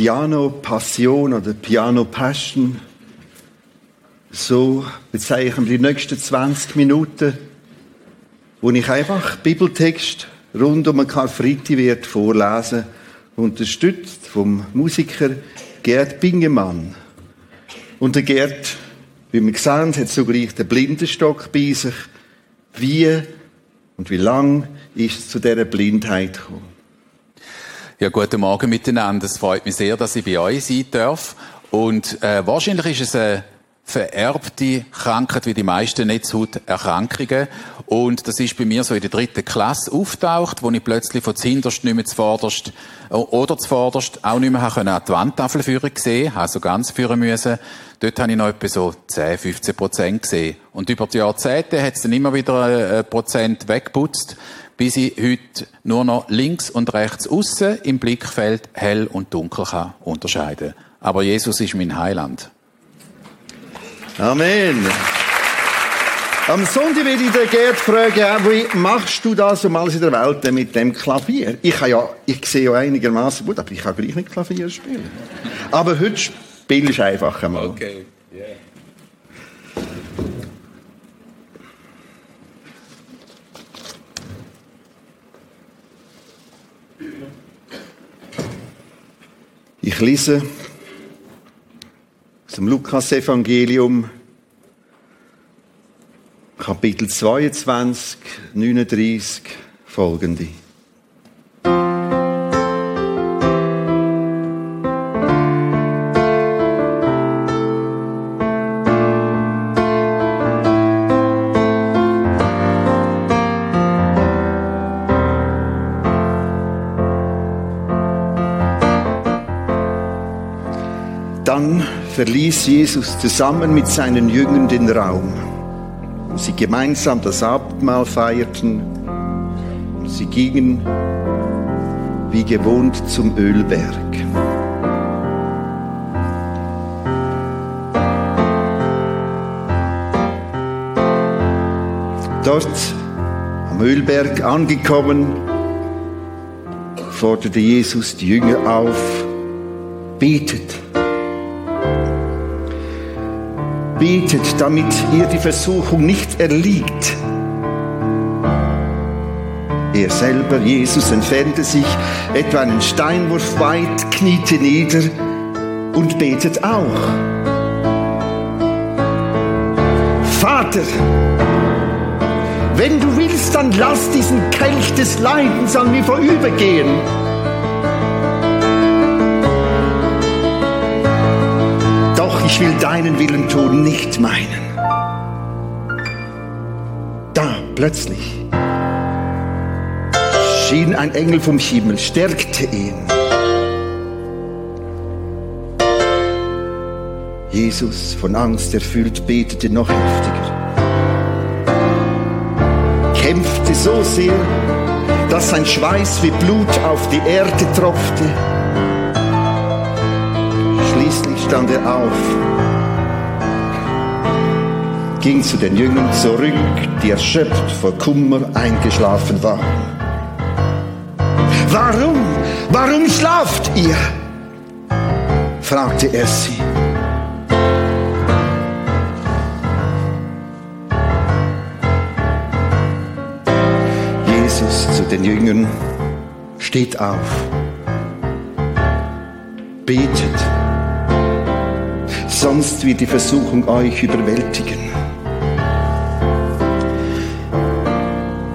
Piano Passion oder Piano Passion. So bezeichnen wir die nächsten 20 Minuten, wo ich einfach Bibeltext rund um Karfreitag wird vorlesen, unterstützt vom Musiker Gerd Bingemann. Und der Gerd, wie wir gesehen hat zugleich den Blindenstock bei sich. Wie und wie lang ist es zu dieser Blindheit gekommen? Ja, guten Morgen miteinander. Es freut mich sehr, dass ich bei euch sein darf. Und äh, wahrscheinlich ist es eine vererbte Krankheit wie die meisten Netzhauterkrankungen. Und das ist bei mir so in der dritten Klasse auftaucht, wo ich plötzlich von zuhinterst nicht mehr zuvorderst oder zuvorderst auch nicht mehr an die Wandtafel führen gesehen, also ganz führen müssen. Dort habe ich noch etwa so 10, 15 Prozent gesehen. Und über die Jahrzehnte hat es dann immer wieder ein Prozent weggeputzt bis ich heute nur noch links und rechts außen im Blickfeld hell und dunkel kann unterscheiden. Aber Jesus ist mein Heiland. Amen. Am Sonntag werde ich den Gerd fragen, wie machst du das um alles in der Welt mit dem Klavier? Ich, ja, ich sehe ja einigermaßen gut, aber ich kann gleich nicht Klavier spielen. Aber heute spielst du einfach einmal. Okay, Ich lese aus dem Lukas-Evangelium, Kapitel 22, 39, folgende. Verließ Jesus zusammen mit seinen Jüngern den Raum. Und sie gemeinsam das Abendmahl feierten. Und sie gingen wie gewohnt zum Ölberg. Dort am Ölberg angekommen, forderte Jesus die Jünger auf, betet betet, damit ihr die Versuchung nicht erliegt. Er selber, Jesus, entfernte sich etwa einen Steinwurf weit, kniete nieder und betet auch. Vater, wenn du willst, dann lass diesen Kelch des Leidens an mir vorübergehen. Ich will deinen Willen tun, nicht meinen. Da plötzlich schien ein Engel vom Himmel, stärkte ihn. Jesus, von Angst erfüllt, betete noch heftiger. Kämpfte so sehr, dass sein Schweiß wie Blut auf die Erde tropfte. Schließlich stand er auf, ging zu den Jüngern zurück, die erschöpft vor Kummer eingeschlafen waren. Warum, warum schlaft ihr? fragte er sie. Jesus zu den Jüngern, steht auf, betet sonst wird die Versuchung euch überwältigen.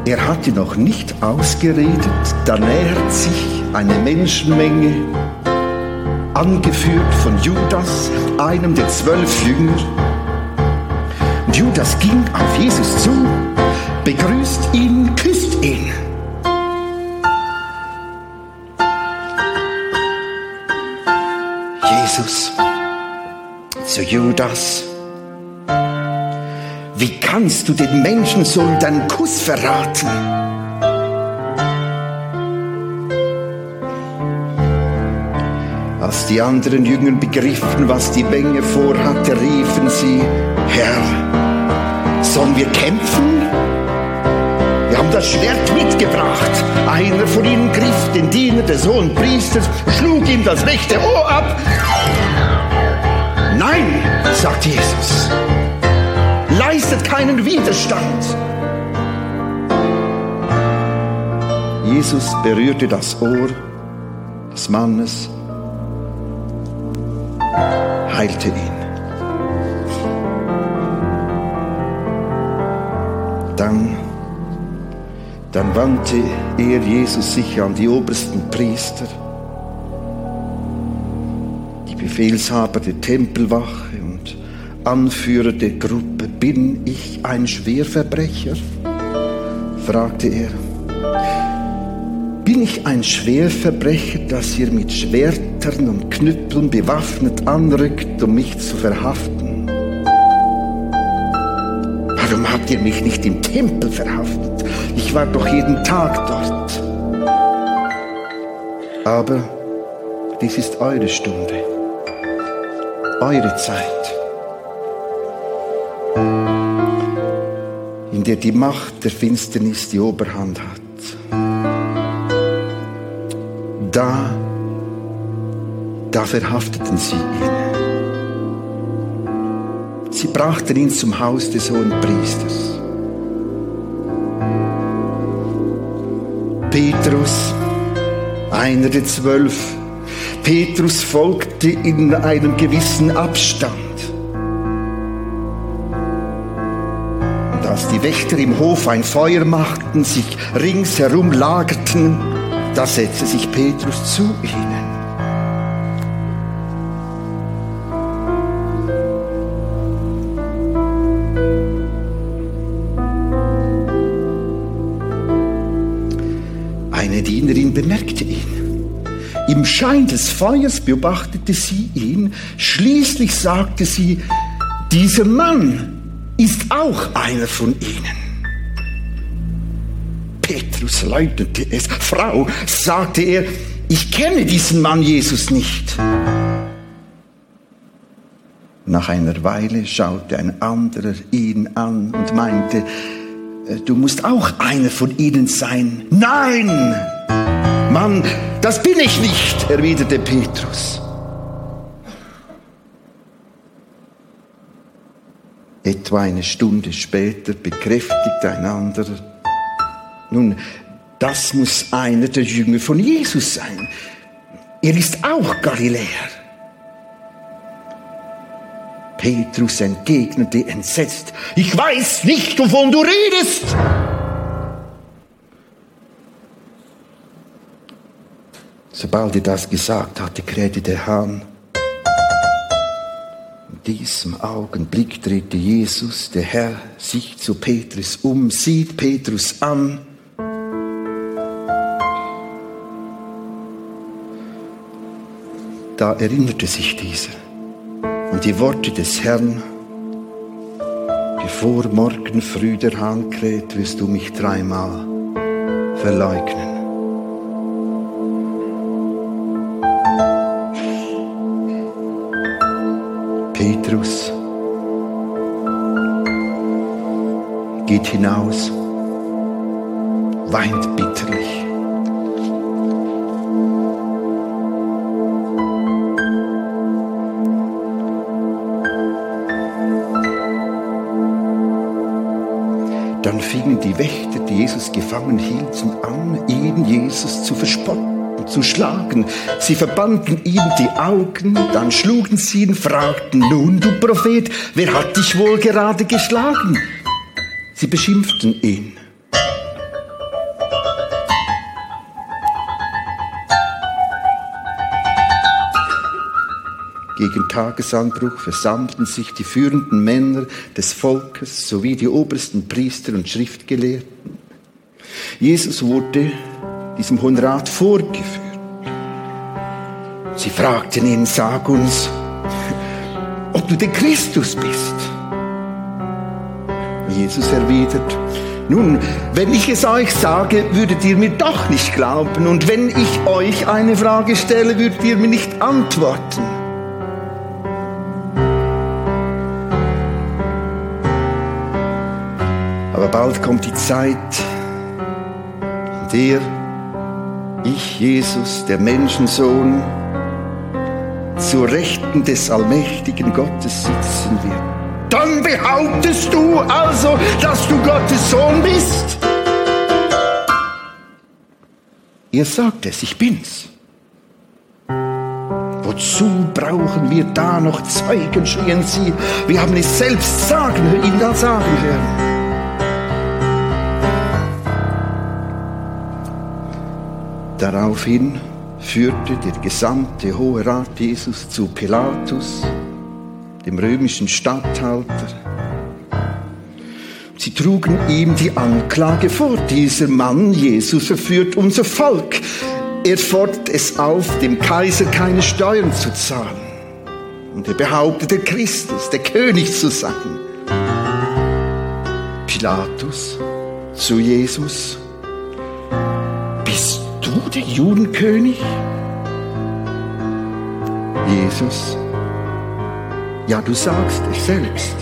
Er hatte noch nicht ausgeredet, da nähert sich eine Menschenmenge, angeführt von Judas, einem der zwölf Jünger. Und Judas ging auf Jesus zu, begrüßt ihn, küsst ihn. Jesus zu Judas. Kannst du den Menschen so deinen Kuss verraten? Als die anderen Jünger begriffen, was die Menge vorhatte, riefen sie, Herr, sollen wir kämpfen? Wir haben das Schwert mitgebracht. Einer von ihnen griff den Diener des hohen Priesters, schlug ihm das rechte Ohr ab. Nein, sagt Jesus, leistet keinen Widerstand. Jesus berührte das Ohr des Mannes, heilte ihn. Dann, dann wandte er Jesus sich an die obersten Priester, die Befehlshaber der Tempelwache und Anführer der Gruppe. Bin ich ein Schwerverbrecher? fragte er. Bin ich ein Schwerverbrecher, dass ihr mit Schwertern und Knüppeln bewaffnet anrückt, um mich zu verhaften? Warum habt ihr mich nicht im Tempel verhaftet? Ich war doch jeden Tag dort. Aber dies ist eure Stunde, eure Zeit, der die Macht der Finsternis die Oberhand hat. Da, da verhafteten sie ihn. Sie brachten ihn zum Haus des hohen Priesters. Petrus, einer der zwölf, Petrus folgte in einem gewissen Abstand. Die Wächter im Hof ein Feuer machten, sich ringsherum lagerten, da setzte sich Petrus zu ihnen. Eine Dienerin bemerkte ihn. Im Schein des Feuers beobachtete sie ihn. Schließlich sagte sie, dieser Mann ist auch einer von ihnen. Petrus leugnete es. Frau, sagte er, ich kenne diesen Mann Jesus nicht. Nach einer Weile schaute ein anderer ihn an und meinte, äh, du musst auch einer von ihnen sein. Nein! Mann, das bin ich nicht, erwiderte Petrus. Etwa eine Stunde später bekräftigte ein anderer, nun, das muss einer der Jünger von Jesus sein. Er ist auch Galiläer. Petrus entgegnete entsetzt, ich weiß nicht, wovon du redest. Sobald er das gesagt hatte, krähte der Hahn. Diesem Augenblick drehte Jesus, der Herr, sich zu Petrus um, sieht Petrus an. Da erinnerte sich dieser an die Worte des Herrn, bevor morgen früh der Hahn kräht, wirst du mich dreimal verleugnen. Petrus. Geht hinaus, weint bitterlich. Dann fingen die Wächter, die Jesus gefangen hielten, an, ihn, Jesus, zu verspotten, zu schlagen. Sie verbanden ihm die Augen, dann schlugen sie ihn, fragten, nun, du Prophet, wer hat dich wohl gerade geschlagen? Sie beschimpften ihn. Gegen Tagesanbruch versammelten sich die führenden Männer des Volkes sowie die obersten Priester und Schriftgelehrten. Jesus wurde diesem Hohen Rat vorgeführt. Sie fragten ihn, sag uns, ob du der Christus bist. Jesus erwidert, nun, wenn ich es euch sage, würdet ihr mir doch nicht glauben. Und wenn ich euch eine Frage stelle, würdet ihr mir nicht antworten. Aber bald kommt die Zeit, der ich, Jesus, der Menschensohn, zur Rechten des allmächtigen Gottes sitzen wird. Dann behauptest du also, dass du Gottes Sohn bist? Ihr sagt es, ich bin's. Wozu brauchen wir da noch Zeugen, schrien sie. Wir haben es selbst sagen, ihn da sagen hören. Daraufhin führte der gesamte Hohe Rat Jesus zu Pilatus, dem römischen Statthalter. Sie trugen ihm die Anklage vor. Dieser Mann, Jesus, verführt unser Volk. Er fordert es auf, dem Kaiser keine Steuern zu zahlen. Und er behauptet, der Christus, der König zu sein. Pilatus zu Jesus. Der Judenkönig? Jesus, ja, du sagst es selbst.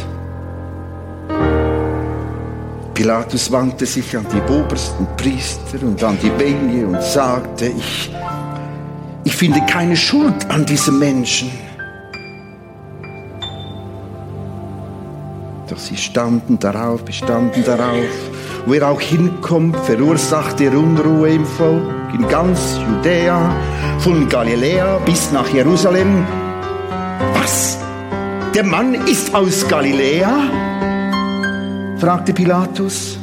Pilatus wandte sich an die obersten Priester und an die Menge und sagte, ich, ich finde keine Schuld an diesem Menschen. Doch sie standen darauf, bestanden darauf, wo er auch hinkommt, verursachte er Unruhe im Volk, in ganz Judäa, von Galiläa bis nach Jerusalem. Was? Der Mann ist aus Galiläa? fragte Pilatus.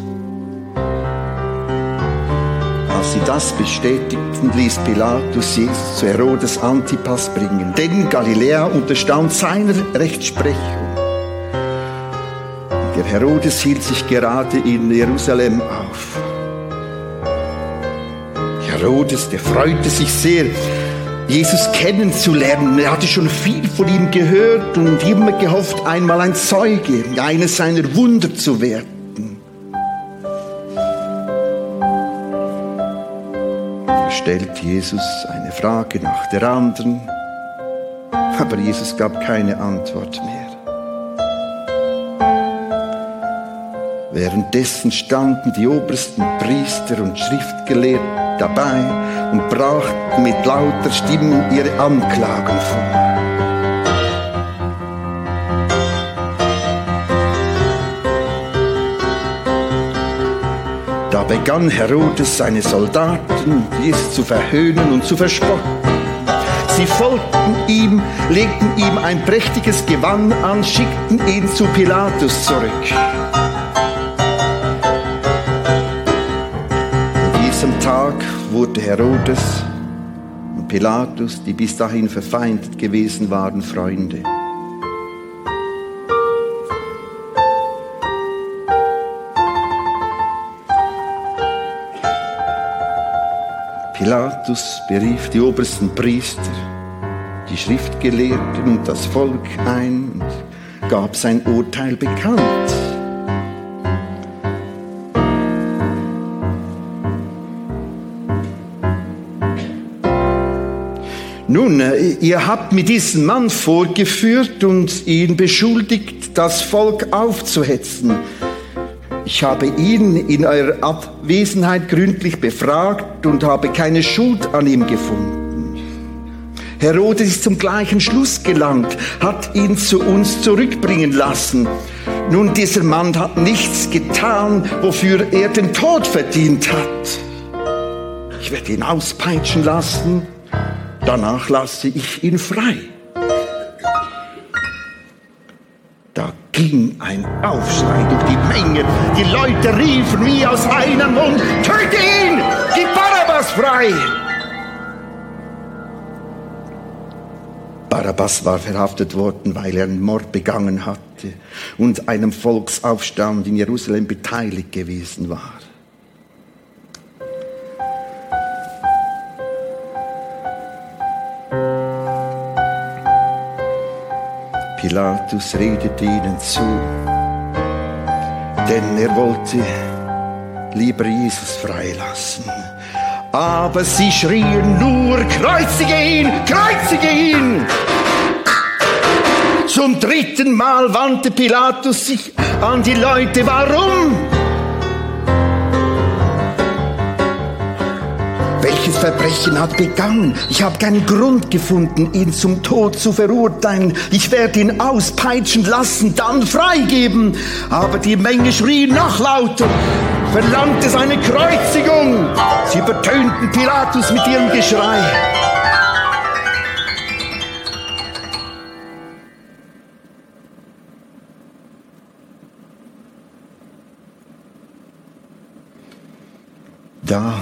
Als sie das bestätigten, ließ Pilatus Jesus zu Herodes Antipas bringen, denn Galiläa unterstand seiner Rechtsprechung. Der Herodes hielt sich gerade in Jerusalem auf. Herodes, der freute sich sehr, Jesus kennenzulernen. Er hatte schon viel von ihm gehört und immer gehofft, einmal ein Zeuge, eines seiner Wunder zu werden. Er stellt Jesus eine Frage nach der anderen, aber Jesus gab keine Antwort mehr. Währenddessen standen die obersten Priester und Schriftgelehrten dabei und brachten mit lauter Stimmen ihre Anklagen vor. Da begann Herodes seine Soldaten, Jesus zu verhöhnen und zu verspotten. Sie folgten ihm, legten ihm ein prächtiges Gewand an, schickten ihn zu Pilatus zurück. Wurde Herodes und Pilatus, die bis dahin verfeindet gewesen waren, Freunde. Pilatus berief die obersten Priester, die Schriftgelehrten und das Volk ein und gab sein Urteil bekannt. Nun, äh, ihr habt mit diesem Mann vorgeführt und ihn beschuldigt, das Volk aufzuhetzen. Ich habe ihn in eurer Abwesenheit gründlich befragt und habe keine Schuld an ihm gefunden. Herodes ist zum gleichen Schluss gelangt, hat ihn zu uns zurückbringen lassen. Nun, dieser Mann hat nichts getan, wofür er den Tod verdient hat. Ich werde ihn auspeitschen lassen danach lasse ich ihn frei. Da ging ein Aufschrei durch die Menge. Die Leute riefen wie aus einem Mund, töte ihn, gib Barabbas frei. Barabbas war verhaftet worden, weil er einen Mord begangen hatte und einem Volksaufstand in Jerusalem beteiligt gewesen war. Pilatus redete ihnen zu, denn er wollte lieber Jesus freilassen. Aber sie schrien nur, kreuzige ihn, kreuzige ihn! Zum dritten Mal wandte Pilatus sich an die Leute. Warum? Verbrechen hat begangen? Ich habe keinen Grund gefunden, ihn zum Tod zu verurteilen. Ich werde ihn auspeitschen lassen, dann freigeben. Aber die Menge schrie noch lauter, verlangte seine Kreuzigung. Sie übertönten Pilatus mit ihrem Geschrei. Da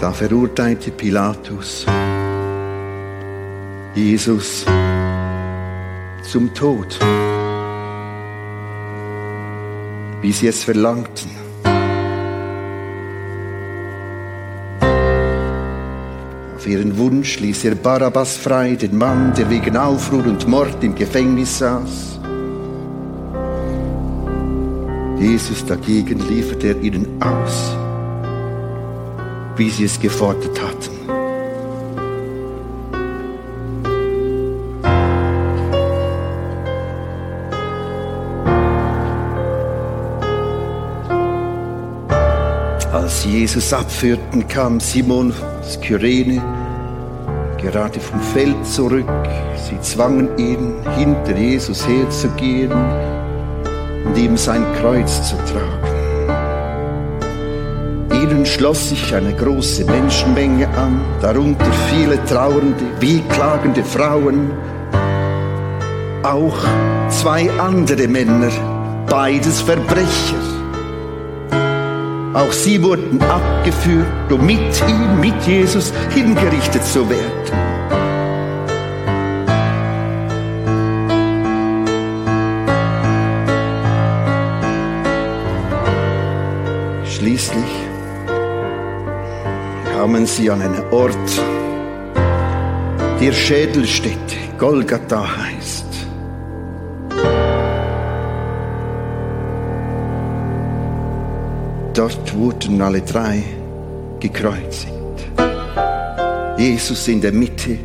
Da verurteilte Pilatus Jesus zum Tod, wie sie es verlangten. Auf ihren Wunsch ließ er Barabbas frei, den Mann, der wegen Aufruhr und Mord im Gefängnis saß. Jesus dagegen lieferte er ihnen aus wie sie es gefordert hatten. Als Jesus abführten, kam Simon aus Kyrene gerade vom Feld zurück. Sie zwangen ihn, hinter Jesus herzugehen und ihm sein Kreuz zu tragen. Ihnen schloss sich eine große Menschenmenge an, darunter viele trauernde, wehklagende Frauen, auch zwei andere Männer, beides Verbrecher. Auch sie wurden abgeführt, um mit ihm, mit Jesus hingerichtet zu werden. Kamen sie an einen Ort, der Schädelstätte, Golgatha heißt. Dort wurden alle drei gekreuzigt. Jesus in der Mitte,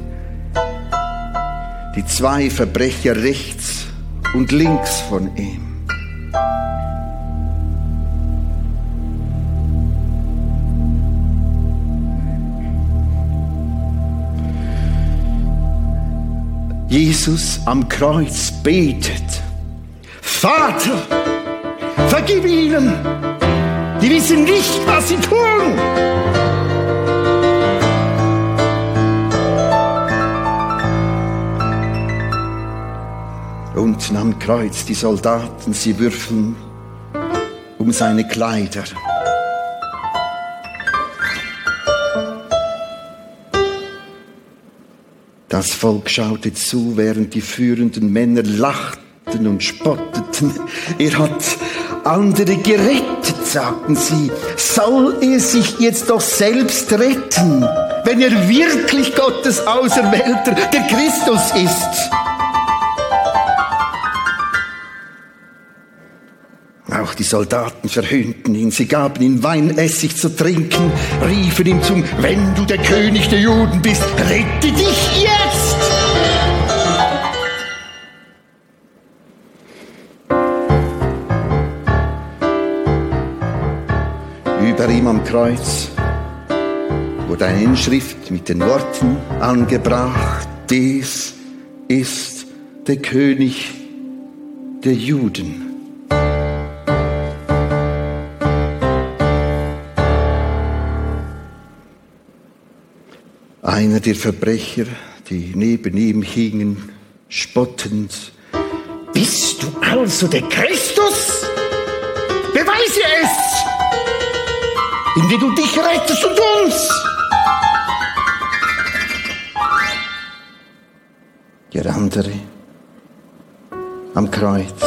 die zwei Verbrecher rechts und links von ihm. Jesus am Kreuz betet, Vater, vergib ihnen, die wissen nicht, was sie tun. Unten am Kreuz die Soldaten, sie würfeln um seine Kleider. Das Volk schaute zu, während die führenden Männer lachten und spotteten. Er hat andere gerettet, sagten sie. Soll er sich jetzt doch selbst retten, wenn er wirklich Gottes Auserwählter, der Christus ist? Auch die Soldaten verhöhnten ihn, sie gaben ihm Weinessig zu trinken, riefen ihm zum, wenn du der König der Juden bist, rette dich jetzt! Kreuz wurde eine Inschrift mit den Worten angebracht, dies ist der König der Juden. Einer der Verbrecher, die neben ihm hingen, spottend. Bist du also der Christus? Beweise es, indem du dich rettest und uns. Der andere am Kreuz,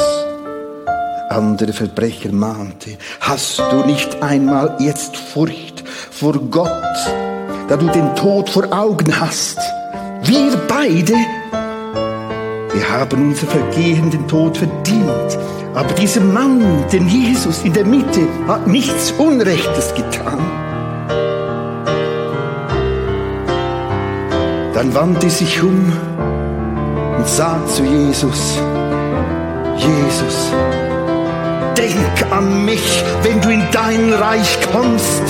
andere Verbrecher mahnte, hast du nicht einmal jetzt Furcht vor Gott? da du den Tod vor Augen hast. Wir beide, wir haben unser Vergehen den Tod verdient. Aber dieser Mann, den Jesus in der Mitte, hat nichts Unrechtes getan. Dann wandte sich um und sah zu Jesus, Jesus, denk an mich, wenn du in dein Reich kommst.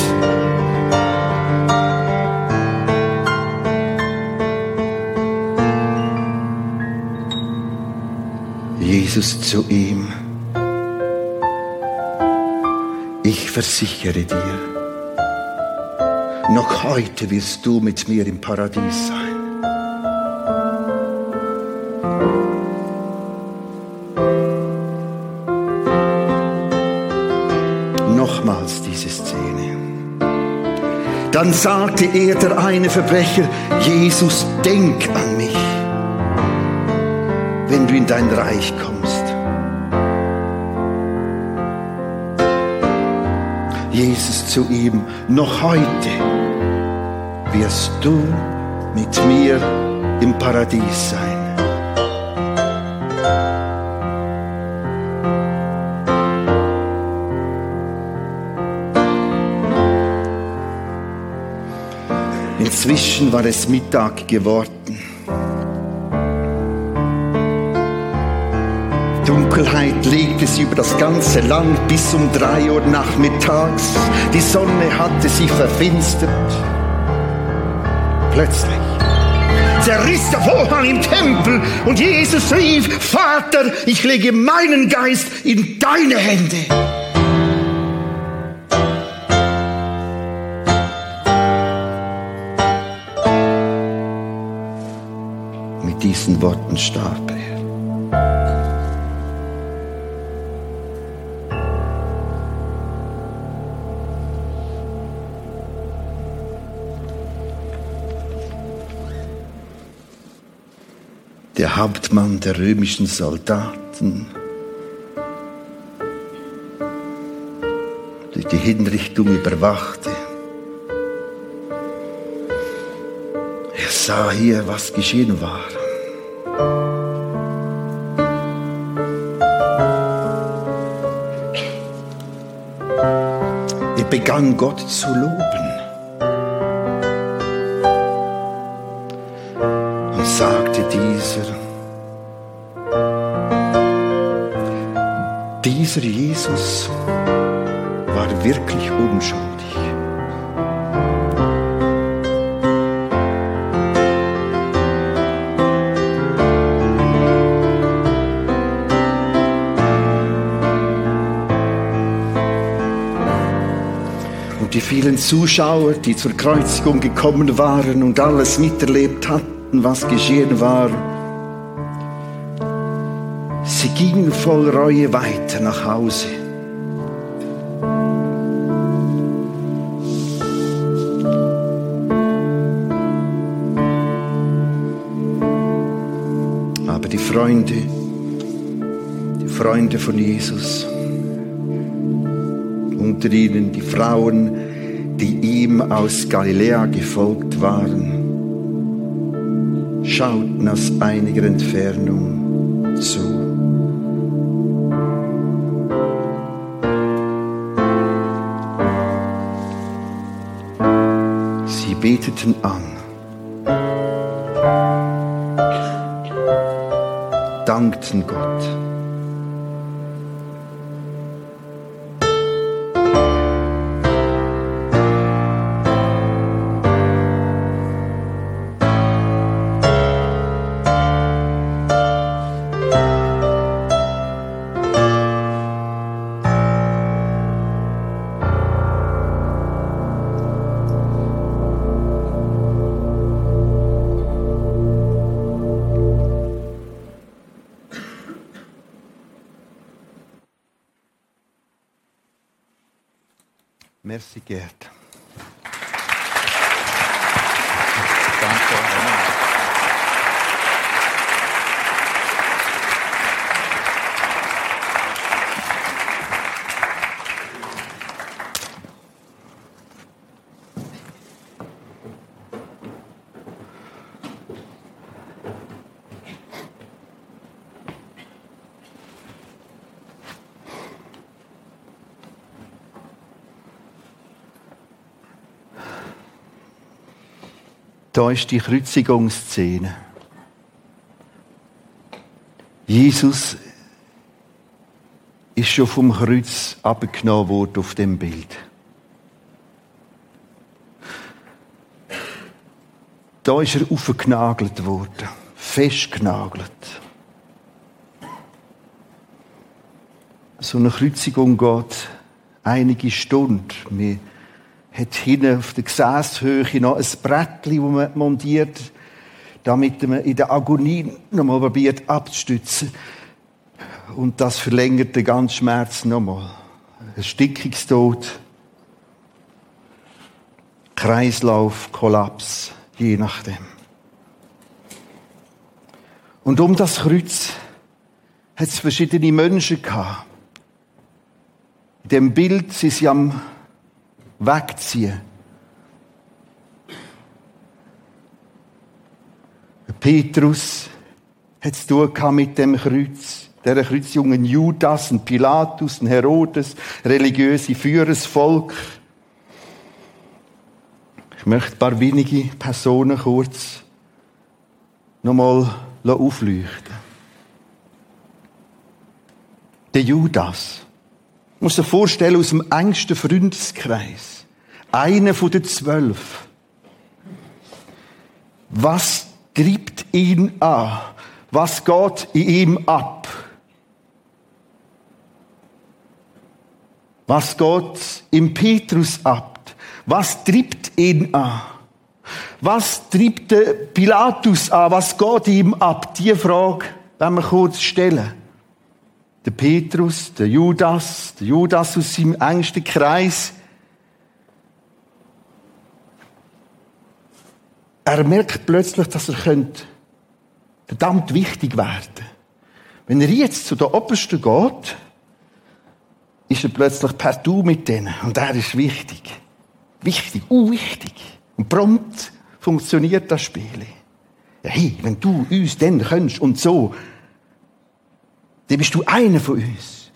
Jesus zu ihm. Versichere dir, noch heute wirst du mit mir im Paradies sein. Nochmals diese Szene. Dann sagte er, der eine Verbrecher, Jesus, denk an mich, wenn du in dein Reich kommst. Jesus zu ihm, noch heute wirst du mit mir im Paradies sein. Inzwischen war es Mittag geworden. Dunkelheit legte sie über das ganze Land bis um drei Uhr nachmittags. Die Sonne hatte sich verfinstert. Plötzlich zerriss der Vorhang im Tempel und Jesus rief, Vater, ich lege meinen Geist in deine Hände. Mit diesen Worten starb er. Der Hauptmann der römischen Soldaten, durch die Hinrichtung überwachte. Er sah hier, was geschehen war. Er begann Gott zu loben. Dieser Jesus war wirklich unschuldig. Und die vielen Zuschauer, die zur Kreuzigung gekommen waren und alles miterlebt hatten, was geschehen war, sie gingen voll Reue weiter nach Hause. Aber die Freunde, die Freunde von Jesus, unter ihnen die Frauen, die ihm aus Galiläa gefolgt waren, schauten aus einiger Entfernung beteten an, dankten Gott. Merci, Gerd. Da ist die Kreuzigungsszene. Jesus ist schon vom Kreuz abgenommen worden auf dem Bild. Da ist er aufgenagelt worden, festgenagelt. So eine Kreuzigung geht einige Stunden. Man hat hinten auf der Gesäßhöhe noch ein Brettchen, das man montiert, damit man in der Agonie nochmal probiert abzustützen. Und das verlängert den ganzen Schmerz nochmal. Erstickungstod, Kreislauf, Kollaps, je nachdem. Und um das Kreuz hat es verschiedene Menschen gehabt. In dem Bild sind sie am Wegziehen. Petrus hat es mit dem Kreuz. Der Kreuzjungen Judas, ein Pilatus, ein Herodes, religiöse Führer, Volk. Ich möchte ein paar wenige Personen kurz nochmal aufleuchten. Der Judas. Ich muss dir vorstellen, aus dem engsten Freundeskreis. Einer von den zwölf. Was treibt ihn an? Was geht in ihm ab? Was geht im Petrus ab? Was treibt ihn an? Was der Pilatus an? Was geht ihm ab? Die Frage wenn wir kurz stellen der Petrus, der Judas, der Judas aus seinem engsten Kreis. Er merkt plötzlich, dass er könnte verdammt wichtig werden. Wenn er jetzt zu der Obersten geht, ist er plötzlich per Du mit denen. Und er ist wichtig. Wichtig, uh, wichtig. Und prompt funktioniert das Spiel. Ja, hey, wenn du uns dann könntest und so, dann bist du einer von uns.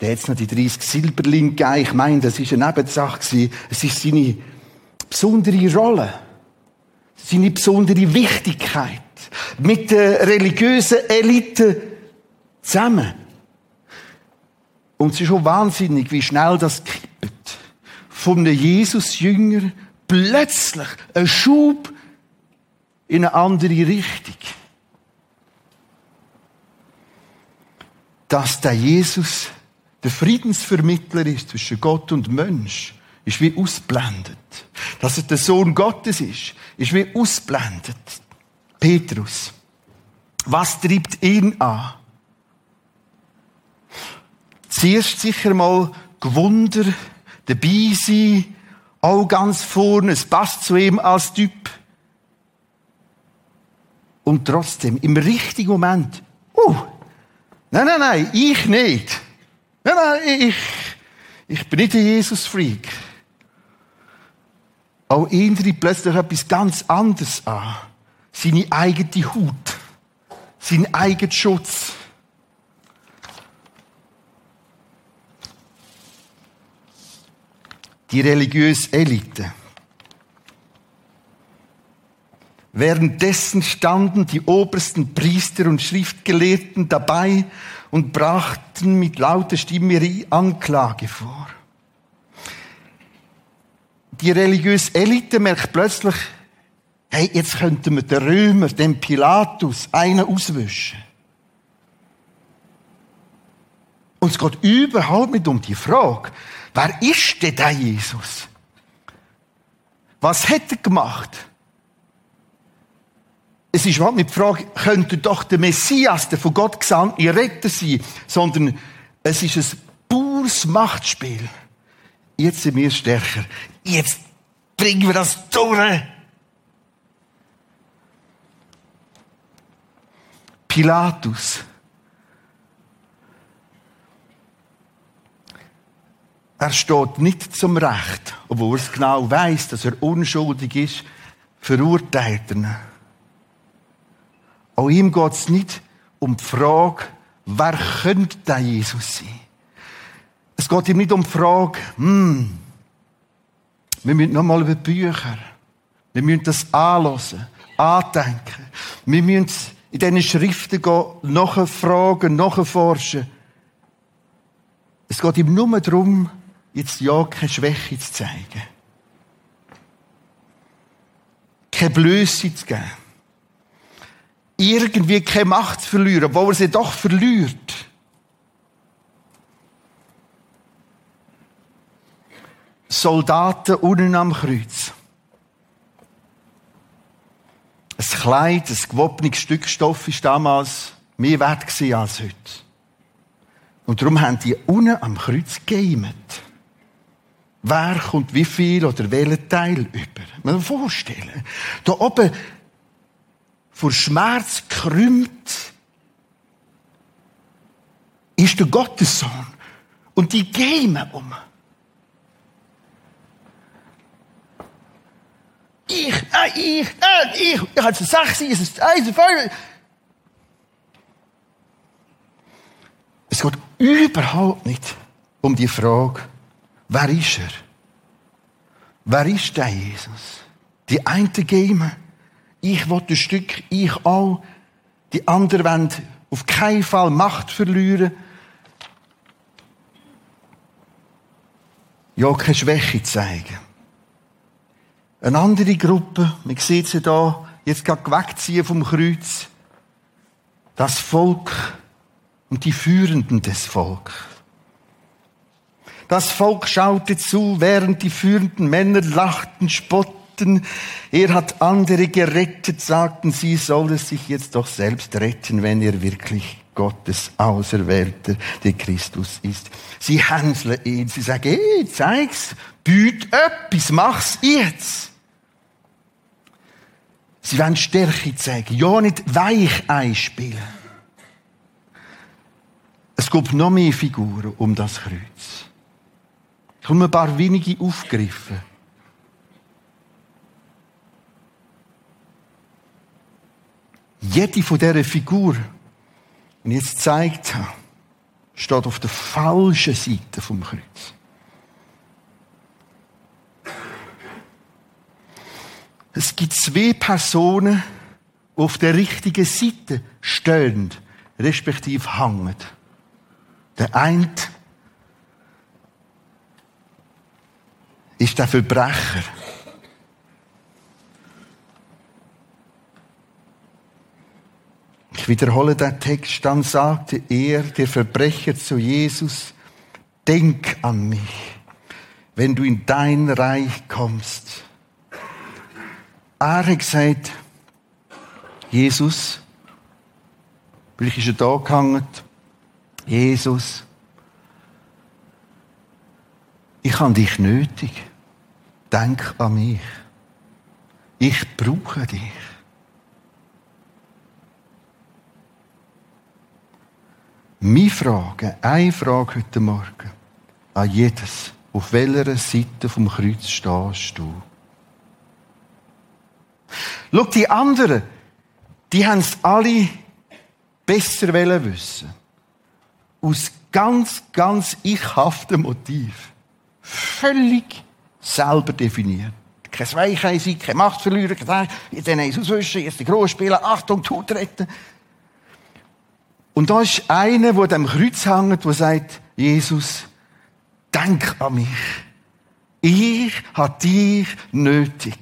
Der hat noch die 30 Silberlinge gegeben. Ich meine, das war eine Nebensache. Es ist seine besondere Rolle. Seine besondere Wichtigkeit. Mit der religiösen Elite zusammen. Und es ist schon wahnsinnig, wie schnell das kippt. Von einem Jesus-Jünger plötzlich ein Schub in eine andere Richtung. Dass der Jesus der Friedensvermittler ist zwischen Gott und Mensch, ist wie ausblendet. Dass er der Sohn Gottes ist, ist wie ausblendet. Petrus. Was treibt ihn an? Zuerst sicher mal Gewunder, dabei sein, auch ganz vorne, es passt zu ihm als Typ. Und trotzdem, im richtigen Moment, uh, Nein, nein, nein, ich nicht. Nein, nein, ich, ich bin nicht ein Jesus-Freak. Auch ihn plötzlich etwas ganz anderes an. Seine eigene Haut. Sein eigener Schutz. Die religiöse Elite. Währenddessen standen die obersten Priester und Schriftgelehrten dabei und brachten mit lauter Stimme ihre Anklage vor. Die religiöse Elite merkt plötzlich, hey, jetzt könnten wir den Römer, den Pilatus, einen auswischen. Und es geht überhaupt nicht um die Frage, wer ist denn der Jesus? Was hat er gemacht? Es ist überhaupt nicht die Frage, könnte doch der Messias, der von Gott gesandte Retter sein, sondern es ist ein pures Machtspiel. Jetzt sind wir stärker. Jetzt bringen wir das durch. Pilatus. Er steht nicht zum Recht, obwohl er es genau weiß, dass er unschuldig ist, verurteilt er. Auch ihm geht es nicht um die Frage, wer könnte der Jesus sein? Es geht ihm nicht um die Frage, hm, wir müssen nochmal über die Bücher, wir müssen das anlassen, andenken, wir müssen in diesen Schriften gehen, nachfragen, nachforschen. Es geht ihm nur darum, jetzt ja keine Schwäche zu zeigen. Keine Blöße zu geben. Irgendwie keine Macht zu verlieren, obwohl er sie doch verliert. Soldaten unten am Kreuz. Ein Kleid, ein gewobenes Stück Stoff ist damals mehr wert als heute. Und darum haben die unten am Kreuz geäumt. Wer kommt wie viel oder welchen Teil über? Man muss sich vorstellen. Da oben vor Schmerz krümmt ist der Gottessohn. Und die gehen um. Ich, äh, ich, äh, ich, ich habe sechs, es ist eins, Es geht überhaupt nicht um die Frage, wer ist er? Wer ist der Jesus? Die einen geben, ich will ein Stück, ich auch. Die anderen wollen auf keinen Fall Macht verlieren. Ja, keine Schwäche zeigen. Eine andere Gruppe, man sieht sie da, jetzt gerade wegziehen vom Kreuz. Das Volk und die Führenden des Volkes. Das Volk schaute zu, während die führenden Männer lachten, spotten. Er hat andere gerettet, sagten sie, soll es sich jetzt doch selbst retten, wenn er wirklich Gottes Auserwählter, der Christus ist. Sie hänseln ihn, sie sagen, hey, zeig's, büt etwas, mach's jetzt. Sie wollen Stärke zeigen, ja nicht weich einspielen. Es gibt noch mehr Figuren um das Kreuz. Ich habe ein paar wenige aufgegriffen. Jede von dieser Figur, die ich jetzt gezeigt habe, steht auf der falschen Seite vom Kreuz. Es gibt zwei Personen, die auf der richtigen Seite stehen, respektive hängen. Der eine ist der Verbrecher. Ich wiederhole den Text, dann sagte er, der Verbrecher zu Jesus, denk an mich, wenn du in dein Reich kommst. Er hat gesagt, Jesus, vielleicht ist er da gehangen, Jesus, ich habe dich nötig. Denk an mich. Ich brauche dich. Meine Frage, eine Frage heute Morgen, an jedes, auf welcher Seite vom Kreuz stehst du? Schau, die anderen, die haben es alle besser wissen. Aus ganz, ganz ichhaftem Motiv. Völlig selber definiert. Kein Weichheit sein, keine Macht verlieren, kein jetzt den Eis auswischen, jetzt die Groß spielen, Achtung, Tod retten. Und da ist einer, der dem Kreuz hängt, der sagt, Jesus, denk an mich. Ich habe dich nötig.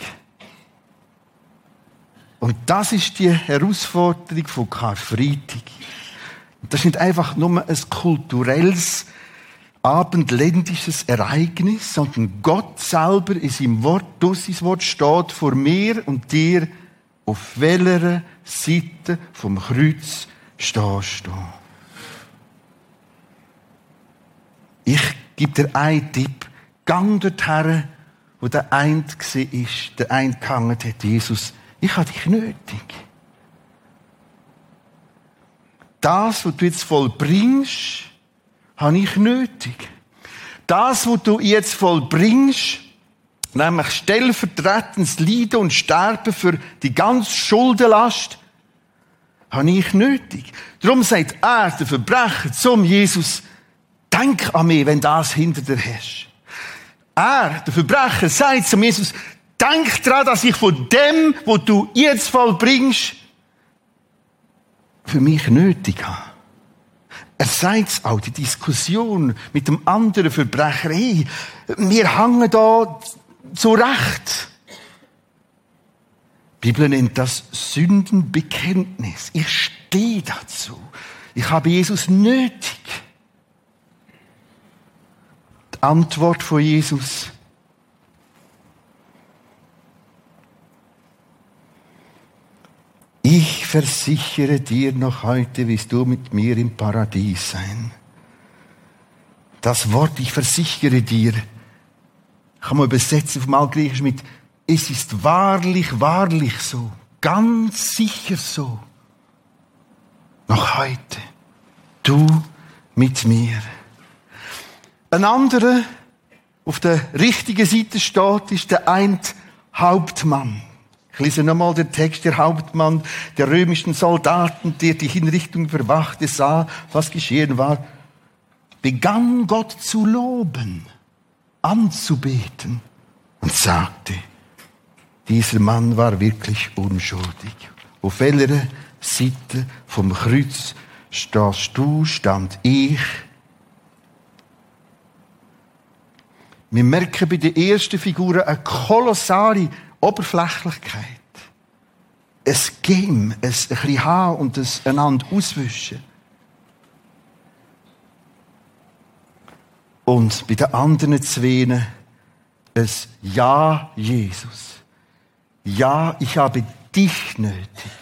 Und das ist die Herausforderung von Karfreitag. Das ist nicht einfach nur ein kulturelles, abendländisches Ereignis, sondern Gott selber in seinem Wort, durch sein Wort steht vor mir und dir, auf welcher Seite vom Kreuz stehst du. Ich gebe dir einen Tipp. Gang dorthin, wo der Eint war, der Eint gehangen hat, Jesus ich habe dich nötig. Das, was du jetzt vollbringst, habe ich nötig. Das, was du jetzt vollbringst, nämlich stellvertretendes Leiden und Sterben für die ganze Schuldenlast, habe ich nötig. Darum sagt er, der Verbrecher, zum Jesus, denk an mich, wenn das hinter dir hast. Er, der Verbrecher, sagt zum Jesus, Denk daran, dass ich von dem, wo du jetzt vollbringst, für mich nötig habe. Erseits auch die Diskussion mit dem anderen Verbrecher. Hey, wir hängen da zurecht. Bibel nennt das Sündenbekenntnis. Ich stehe dazu. Ich habe Jesus nötig. Die Antwort von Jesus. Ich versichere dir, noch heute wirst du mit mir im Paradies sein. Das Wort, ich versichere dir, kann man übersetzen vom Altgriechisch mit, es ist wahrlich, wahrlich so, ganz sicher so. Noch heute, du mit mir. Ein anderer, auf der richtigen Seite steht, ist der Eint Hauptmann. Ich lese nochmal den Text. Der Hauptmann der römischen Soldaten, der die Hinrichtung verwachte, sah, was geschehen war, begann Gott zu loben, anzubeten und sagte, dieser Mann war wirklich unschuldig. Auf welcher Seite vom Kreuz stehst du, stand ich. Wir merken bei den ersten Figuren eine kolossale Oberflächlichkeit. Es Game, es ein bisschen haben und es einander auswischen. Und bei den anderen zwei es Ja, Jesus. Ja, ich habe dich nötig.